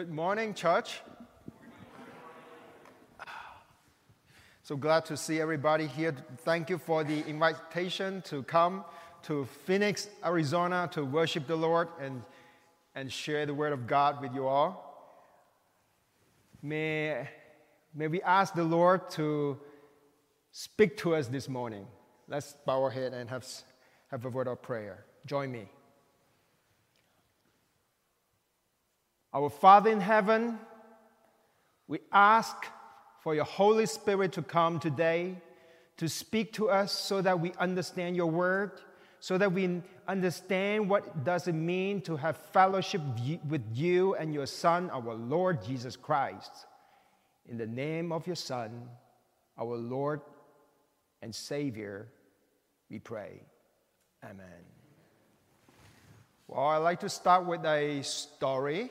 Good morning, church. So glad to see everybody here. Thank you for the invitation to come to Phoenix, Arizona to worship the Lord and, and share the Word of God with you all. May, may we ask the Lord to speak to us this morning. Let's bow our head and have, have a word of prayer. Join me. Our Father in heaven, we ask for your Holy Spirit to come today to speak to us so that we understand your word, so that we understand what does it mean to have fellowship with you and your Son, our Lord Jesus Christ. In the name of your Son, our Lord and Savior, we pray. Amen. Well, I'd like to start with a story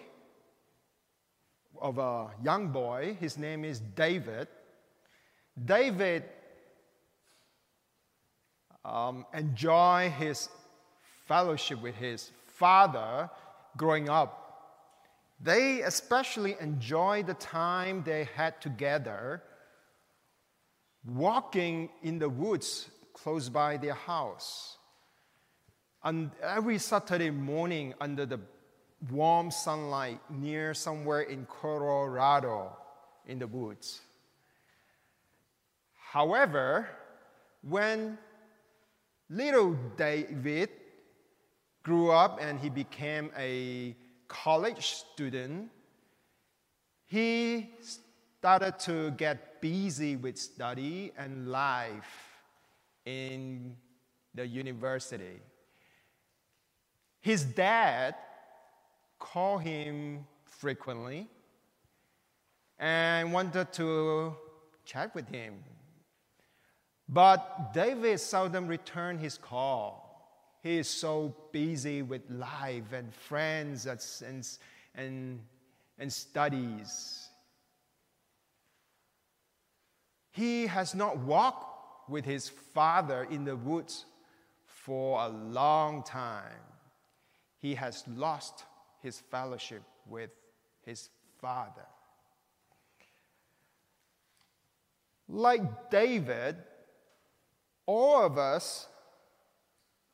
of a young boy. His name is David. David um, enjoyed his fellowship with his father growing up. They especially enjoyed the time they had together walking in the woods close by their house. And every Saturday morning, under the warm sunlight near somewhere in Colorado in the woods. However, when little David grew up and he became a college student, he started to get busy with study and life in the university. His dad call him frequently and wanted to chat with him. But David seldom returned his call. He is so busy with life and friends and, and, and studies. He has not walked with his father in the woods for a long time. He has lost his fellowship with his Father. Like David, all of us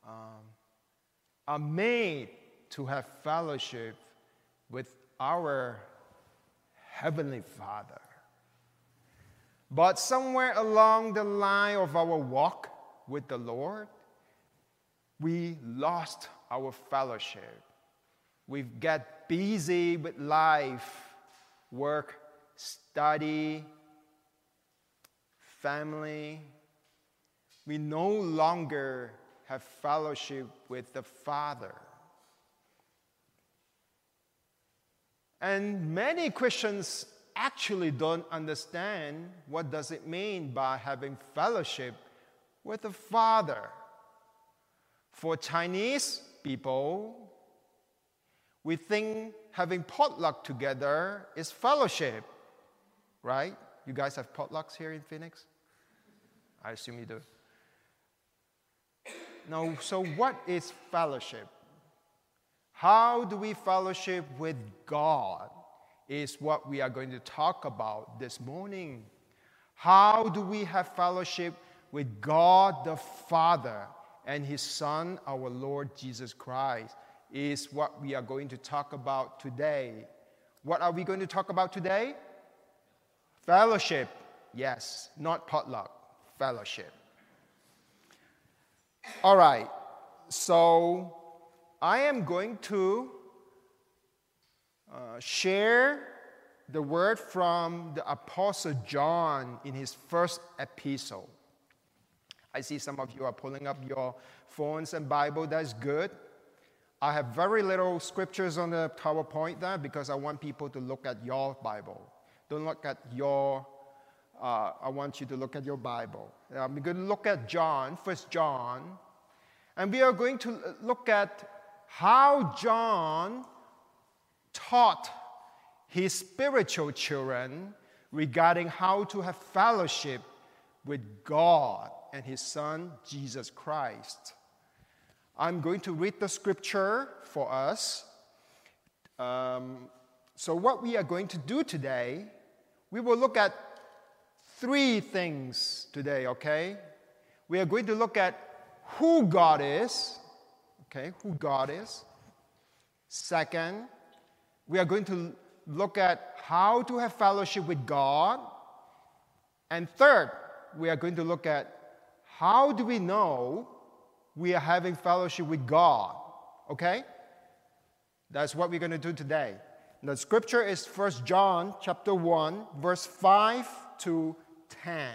um, are made to have fellowship with our Heavenly Father. But somewhere along the line of our walk with the Lord, we lost our fellowship we get busy with life, work, study, family. We no longer have fellowship with the Father. And many Christians actually don't understand what does it mean by having fellowship with the Father. For Chinese people, we think having potluck together is fellowship, right? You guys have potlucks here in Phoenix? I assume you do. Now, so what is fellowship? How do we fellowship with God? Is what we are going to talk about this morning. How do we have fellowship with God the Father and His Son, our Lord Jesus Christ? Is what we are going to talk about today. What are we going to talk about today? Fellowship. Yes, not potluck, fellowship. All right, so I am going to uh, share the word from the Apostle John in his first epistle. I see some of you are pulling up your phones and Bible. That's good. I have very little scriptures on the PowerPoint there because I want people to look at your Bible. Don't look at your, uh, I want you to look at your Bible. We're going to look at John, First John, and we are going to look at how John taught his spiritual children regarding how to have fellowship with God and his Son, Jesus Christ. I'm going to read the scripture for us. Um, so, what we are going to do today, we will look at three things today, okay? We are going to look at who God is, okay, who God is. Second, we are going to look at how to have fellowship with God. And third, we are going to look at how do we know we are having fellowship with God, okay? That's what we're going to do today. The scripture is 1 John chapter 1 verse 5 to 10.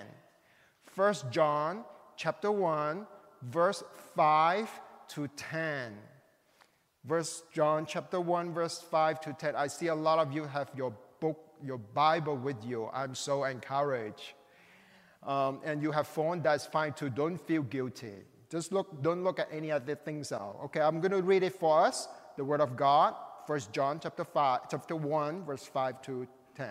1 John chapter 1 verse 5 to 10. Verse John chapter 1 verse 5 to 10. I see a lot of you have your book, your Bible with you. I'm so encouraged. Um, and you have phone, that's fine too. Don't feel guilty. Just look, don't look at any other things out. Okay, I'm going to read it for us, the Word of God. 1 John chapter, 5, chapter 1, verse 5 to 10.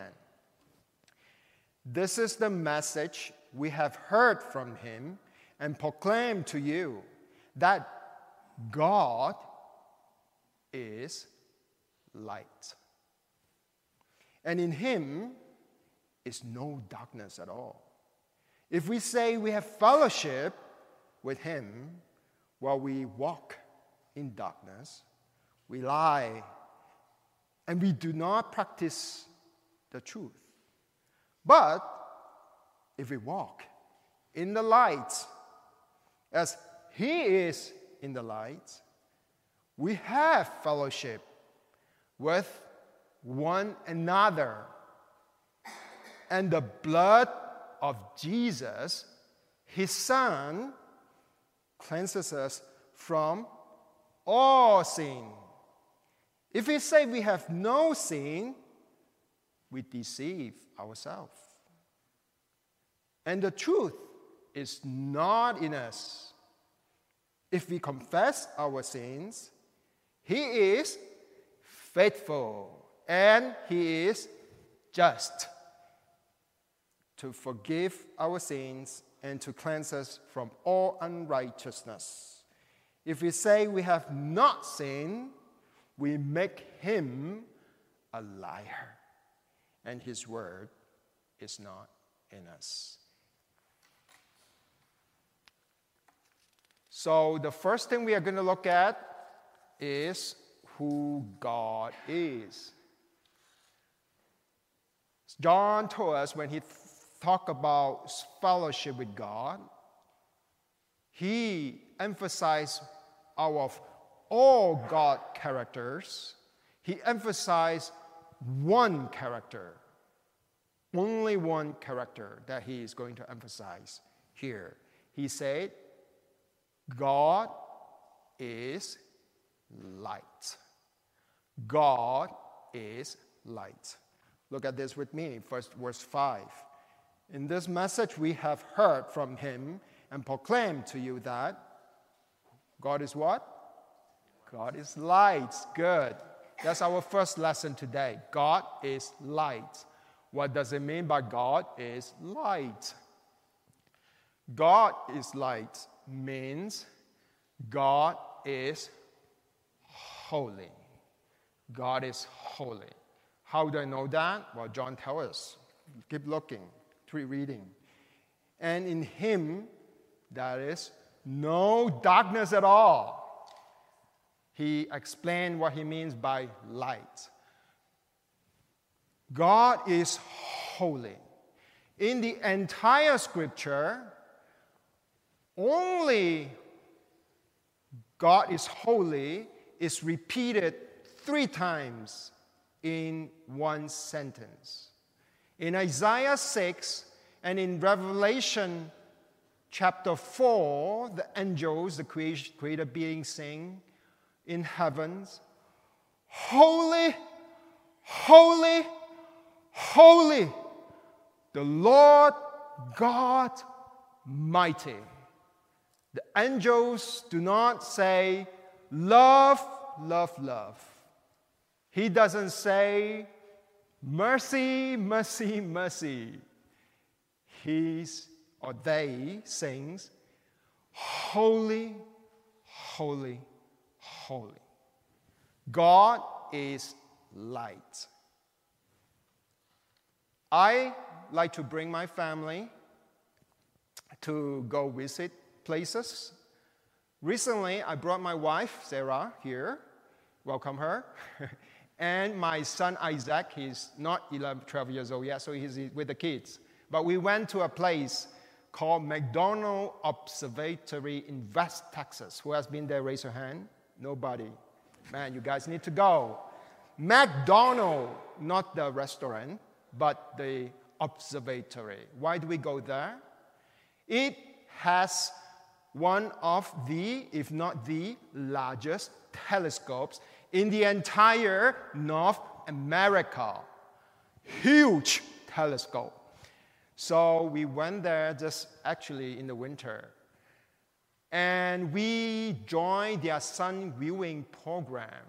This is the message we have heard from him and proclaimed to you that God is light. And in him is no darkness at all. If we say we have fellowship with him while we walk in darkness, we lie and we do not practice the truth. But if we walk in the light, as He is in the light, we have fellowship with one another. And the blood of Jesus, His Son, cleanses us from all sin. If we say we have no sin, we deceive ourselves. And the truth is not in us. If we confess our sins, He is faithful and He is just to forgive our sins and to cleanse us from all unrighteousness. If we say we have not sinned, we make him a liar, and his word is not in us. So, the first thing we are going to look at is who God is. John told us when he talked about fellowship with God, he emphasized our all God characters, he emphasized one character, only one character that he is going to emphasize here. He said, God is light. God is light. Look at this with me, first verse 5. In this message, we have heard from him and proclaimed to you that God is what? God is light. Good. That's our first lesson today. God is light. What does it mean by God is light? God is light means God is holy. God is holy. How do I know that? Well, John tells us. Keep looking, keep reading. And in Him, there is no darkness at all he explained what he means by light. God is holy. In the entire scripture, only God is holy is repeated three times in one sentence. In Isaiah 6 and in Revelation chapter 4, the angels, the created beings, sing, in heavens, Holy, holy, holy, the Lord God mighty. The angels do not say, Love, love, love. He doesn't say, Mercy, mercy, mercy. He's or they sings, Holy, holy, holy. God is light. I like to bring my family to go visit places. Recently, I brought my wife, Sarah, here. Welcome her. and my son, Isaac. He's not 11, 12 years old yet, so he's with the kids. But we went to a place called McDonald Observatory in West Texas. Who has been there? Raise your hand. Nobody. Man, you guys need to go. McDonald, not the restaurant, but the observatory. Why do we go there? It has one of the, if not the largest telescopes in the entire North America. Huge telescope. So we went there just actually in the winter. And we joined their sun viewing program.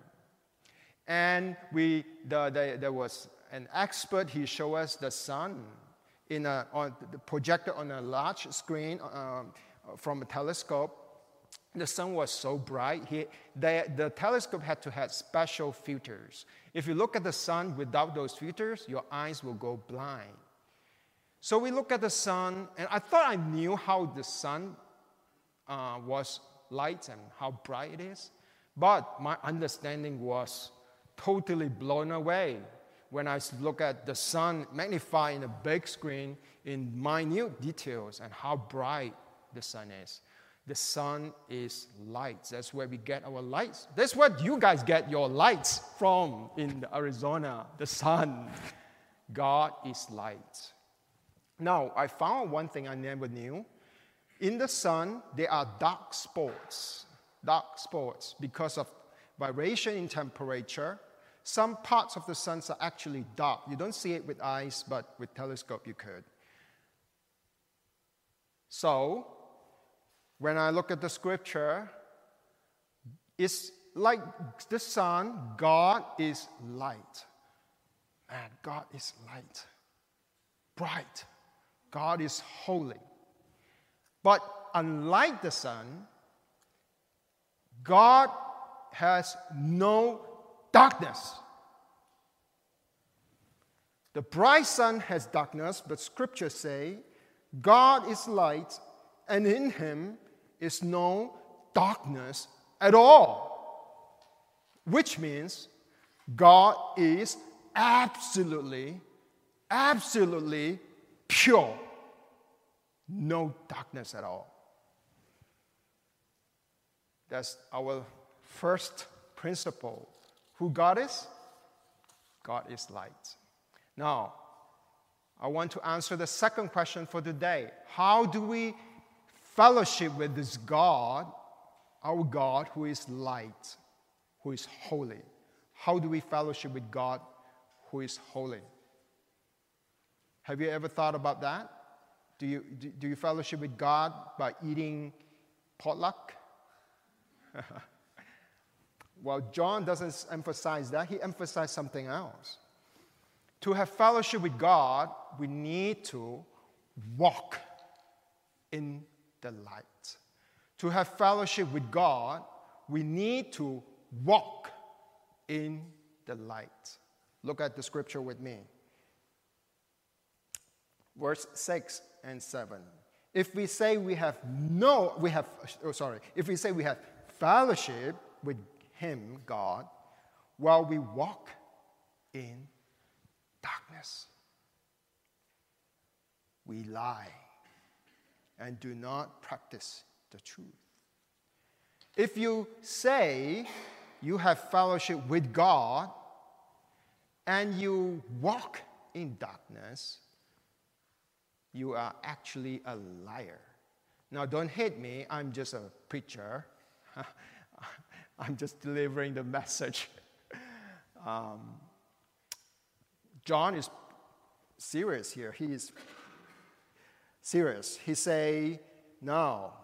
And we, the, the, there was an expert, he showed us the sun in a, on, projected on a large screen um, from a telescope. The sun was so bright, he, the, the telescope had to have special filters. If you look at the sun without those filters, your eyes will go blind. So we look at the sun, and I thought I knew how the sun uh, was light and how bright it is, but my understanding was totally blown away when I look at the sun magnified in a big screen in minute details and how bright the sun is. The sun is light. That's where we get our lights. That's what you guys get your lights from in Arizona, the sun. God is light. Now, I found one thing I never knew. In the sun, there are dark spots. Dark spots because of variation in temperature some parts of the sun are actually dark. You don't see it with eyes, but with telescope you could. So, when I look at the scripture, it's like the sun, God is light. Man, God is light, bright. God is holy. But unlike the sun, God has no darkness. The bright sun has darkness, but scriptures say God is light, and in him is no darkness at all. Which means God is absolutely, absolutely pure. No darkness at all. That's our first principle who God is? God is light. Now, I want to answer the second question for today. How do we fellowship with this God, our God who is light, who is holy? How do we fellowship with God who is holy? Have you ever thought about that? Do you, do you fellowship with God by eating potluck? Well, John doesn't emphasize that, he emphasized something else. To have fellowship with God, we need to walk in the light. To have fellowship with God, we need to walk in the light. Look at the scripture with me. Verse 6 and 7. If we say we have no, we have, oh, sorry, if we say we have fellowship with him, God, while we walk in darkness. We lie and do not practice the truth. If you say you have fellowship with God and you walk in darkness, you are actually a liar. Now, don't hate me, I'm just a preacher. I'm just delivering the message. Um, John is serious here. He is serious. He say, now,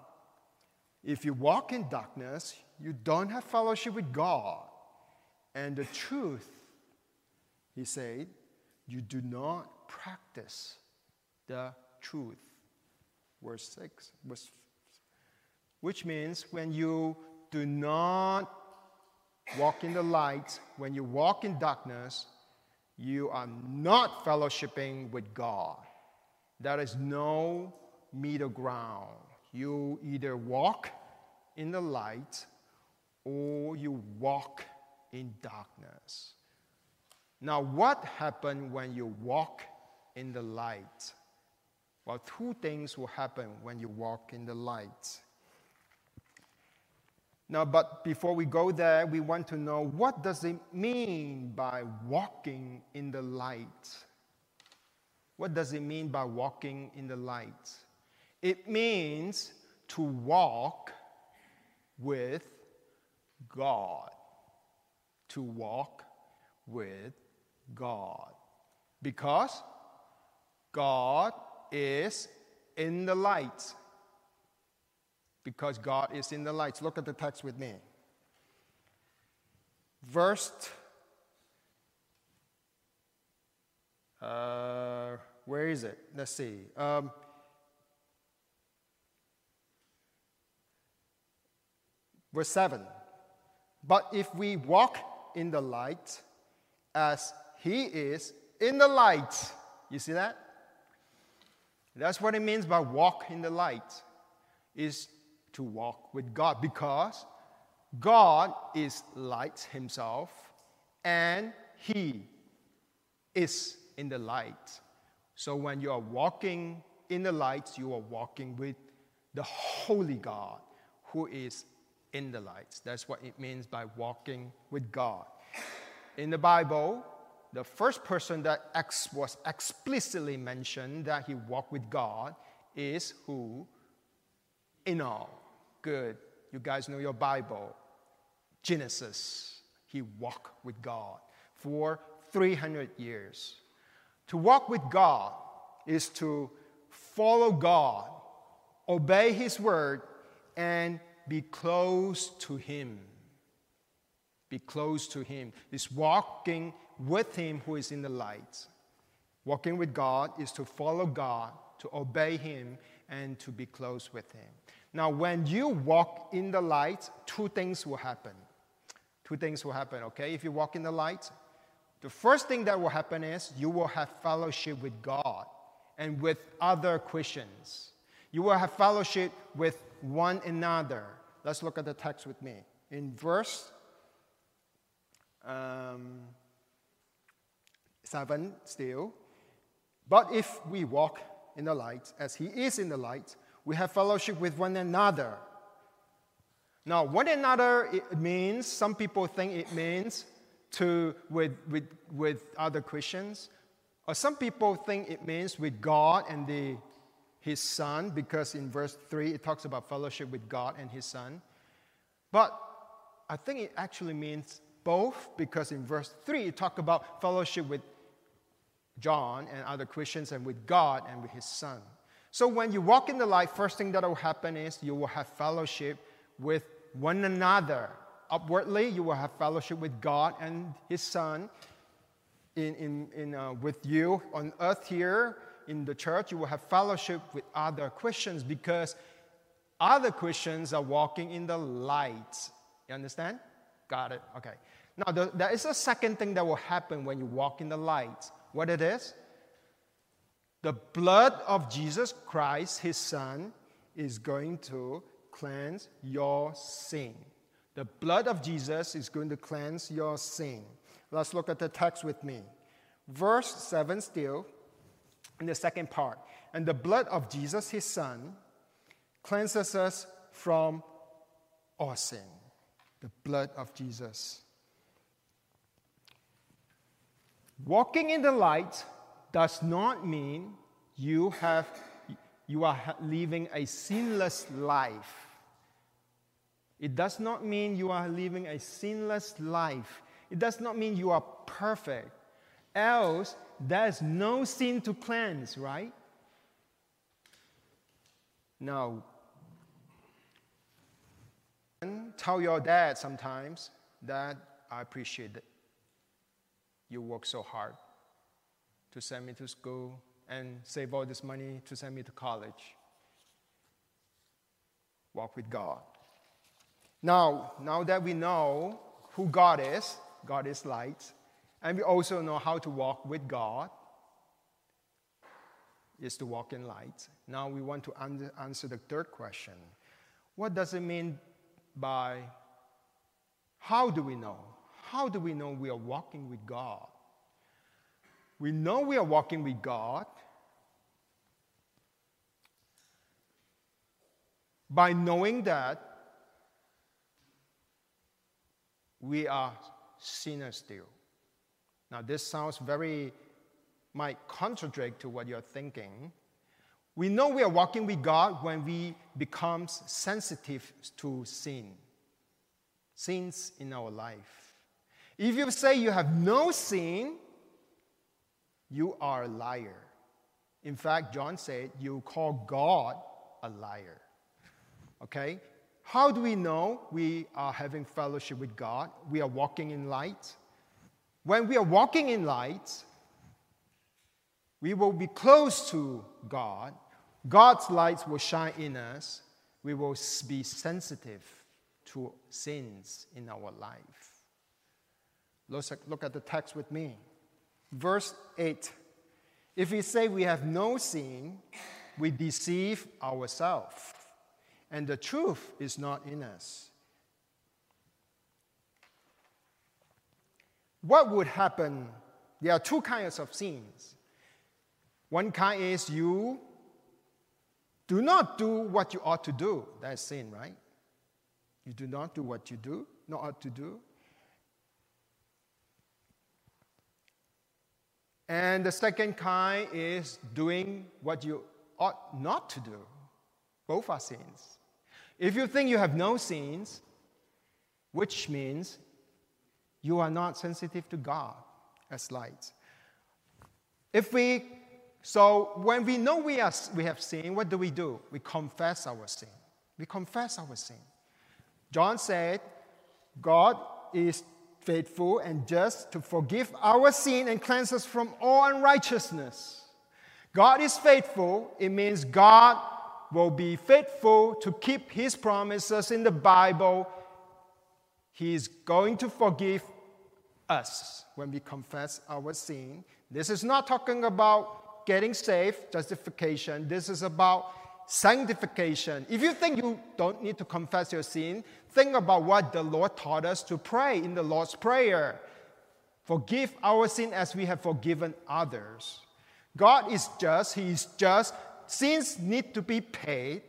if you walk in darkness, you don't have fellowship with God, and the truth." He said, "You do not practice the truth." Verse six, verse, which means when you do not walk in the light. When you walk in darkness, you are not fellowshipping with God. There is no middle ground. You either walk in the light or you walk in darkness. Now, what happened when you walk in the light? Well, two things will happen when you walk in the light. Now, but before we go there, we want to know what does it mean by walking in the light? What does it mean by walking in the light? It means to walk with God. To walk with God. Because God is in the light. Because God is in the light. Look at the text with me. Verse. Uh, where is it? Let's see. Um, verse 7. But if we walk in the light as he is in the light, you see that? That's what it means by walk in the light, is to walk with God because God is light himself and he is in the light. So when you are walking in the light, you are walking with the holy God who is in the light. That's what it means by walking with God. In the Bible, the first person that ex- was explicitly mentioned that he walked with God is who? Enoch. Good. You guys know your Bible. Genesis. He walked with God for 300 years. To walk with God is to follow God, obey His word, and be close to Him. Be close to Him. Is walking with Him who is in the light. Walking with God is to follow God, to obey Him, and to be close with Him. Now, when you walk in the light, two things will happen. Two things will happen, okay? If you walk in the light, the first thing that will happen is you will have fellowship with God and with other Christians. You will have fellowship with one another. Let's look at the text with me. In verse um, 7 still. But if we walk in the light as he is in the light, we have fellowship with one another. Now, one another it means, some people think it means to with, with, with other Christians. Or some people think it means with God and the, his son, because in verse 3 it talks about fellowship with God and his son. But I think it actually means both, because in verse 3 it talks about fellowship with John and other Christians and with God and with his son. So when you walk in the light, first thing that will happen is you will have fellowship with one another. Upwardly, you will have fellowship with God and his son. In, in, in, uh, with you on earth here in the church, you will have fellowship with other Christians because other Christians are walking in the light. You understand? Got it. Okay. Now, the, there is a second thing that will happen when you walk in the light what it is? The blood of Jesus Christ, his son, is going to cleanse your sin. The blood of Jesus is going to cleanse your sin. Let's look at the text with me. Verse 7 still, in the second part. And the blood of Jesus, his son, cleanses us from all sin. The blood of Jesus. Walking in the light does not mean you, have, you are living a sinless life. It does not mean you are living a sinless life. It does not mean you are perfect. Else, there's no sin to cleanse, right? Now, tell your dad sometimes that I appreciate that you work so hard to send me to school and save all this money to send me to college. Walk with God. Now, now that we know who God is, God is light, And we also know how to walk with God is to walk in light. Now we want to answer the third question. What does it mean by how do we know? How do we know we are walking with God? We know we are walking with God by knowing that we are sinners still. Now, this sounds very, might contradict to what you're thinking. We know we are walking with God when we become sensitive to sin, sins in our life. If you say you have no sin, you are a liar. In fact, John said, you call God a liar. Okay? How do we know we are having fellowship with God? We are walking in light. When we are walking in light, we will be close to God. God's light will shine in us. We will be sensitive to sins in our life. Look at the text with me. Verse 8 If we say we have no sin, we deceive ourselves and the truth is not in us. What would happen? There are two kinds of sins. One kind is you do not do what you ought to do. That's sin, right? You do not do what you do, not ought to do. And the second kind is doing what you ought not to do. Both are sins. If you think you have no sins, which means you are not sensitive to God as light. If we so when we know we, are, we have sinned, what do we do? We confess our sin. We confess our sin. John said, God is faithful and just to forgive our sin and cleanse us from all unrighteousness. God is faithful. It means God will be faithful to keep his promises in the Bible. He is going to forgive us when we confess our sin. This is not talking about getting saved, justification. This is about sanctification. If you think you don't need to confess your sin, think about what the Lord taught us to pray in the Lord's Prayer. Forgive our sin as we have forgiven others. God is just, He is just sins need to be paid,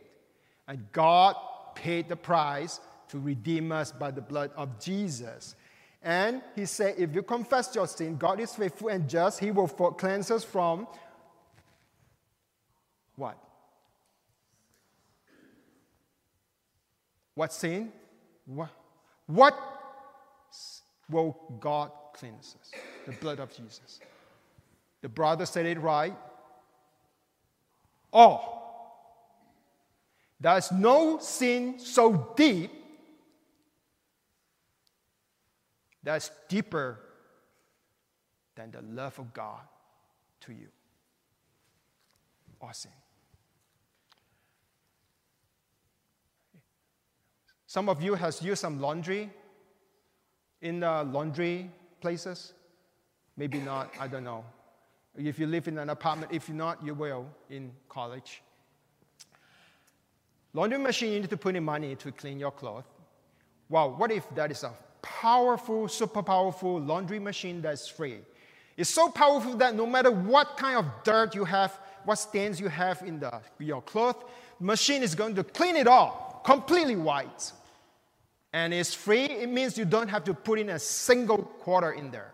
and God paid the price to redeem us by the blood of Jesus. And he said, if you confess your sin, God is faithful and just. He will cleanse us from what? What sin? What, what will God cleanse us? The blood of Jesus. The brother said it right. Oh, There's no sin so deep that's deeper than the love of God to you. Or sin. Some of you has used some laundry in the laundry places. Maybe not, I don't know. If you live in an apartment, if not, you will in college. Laundry machine, you need to put in money to clean your clothes. Wow, what if that is a powerful, super powerful laundry machine that's free? It's so powerful that no matter what kind of dirt you have, what stains you have in the, your clothes, machine is going to clean it all, completely white. And it's free, it means you don't have to put in a single quarter in there.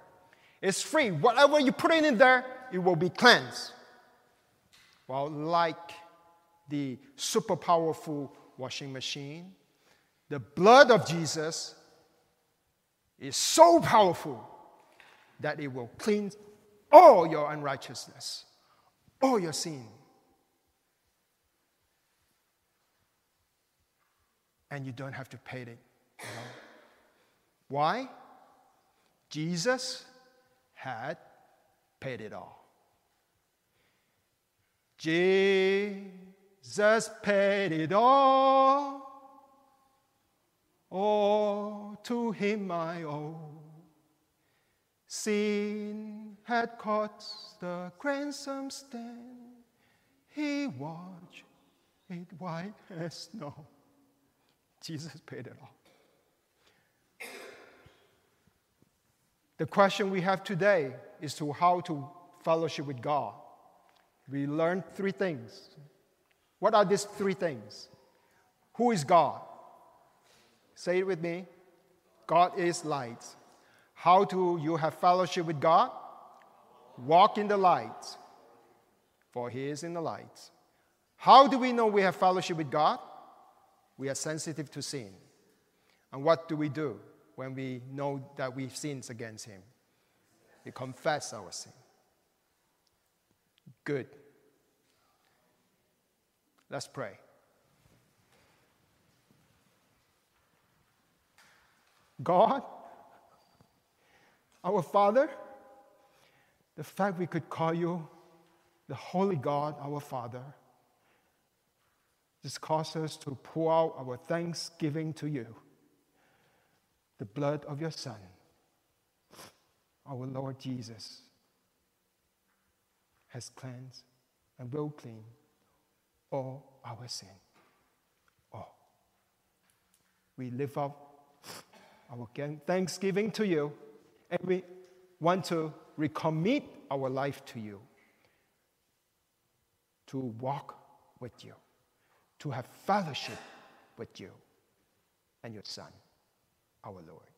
It's free. Whatever you put in there, it will be cleansed. Well, like the super powerful washing machine, the blood of Jesus is so powerful that it will cleanse all your unrighteousness, all your sin. And you don't have to pay it. You know? Why? Jesus had paid it all. Jesus paid it all. All to him I owe. Sin had caught the ransom stand. He watched it white as snow. Jesus paid it all. The question we have today is to how to fellowship with God. We learned three things. What are these three things? Who is God? Say it with me. God is light. How do you have fellowship with God? Walk in the light, for He is in the light. How do we know we have fellowship with God? We are sensitive to sin. And what do we do when we know that we've sinned against Him? We confess our sin. Good. Let's pray. God, our Father, the fact we could call you the Holy God, our Father, this causes us to pour out our thanksgiving to you, the blood of your Son, our Lord Jesus, has cleansed and will clean all our sin. All. We live up our thanksgiving to you, and we want to recommit our life to you, to walk with you, to have fellowship with you and your Son, our Lord,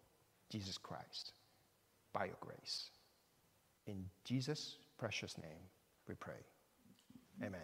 Jesus Christ, by your grace. In Jesus' precious name we pray. Amen.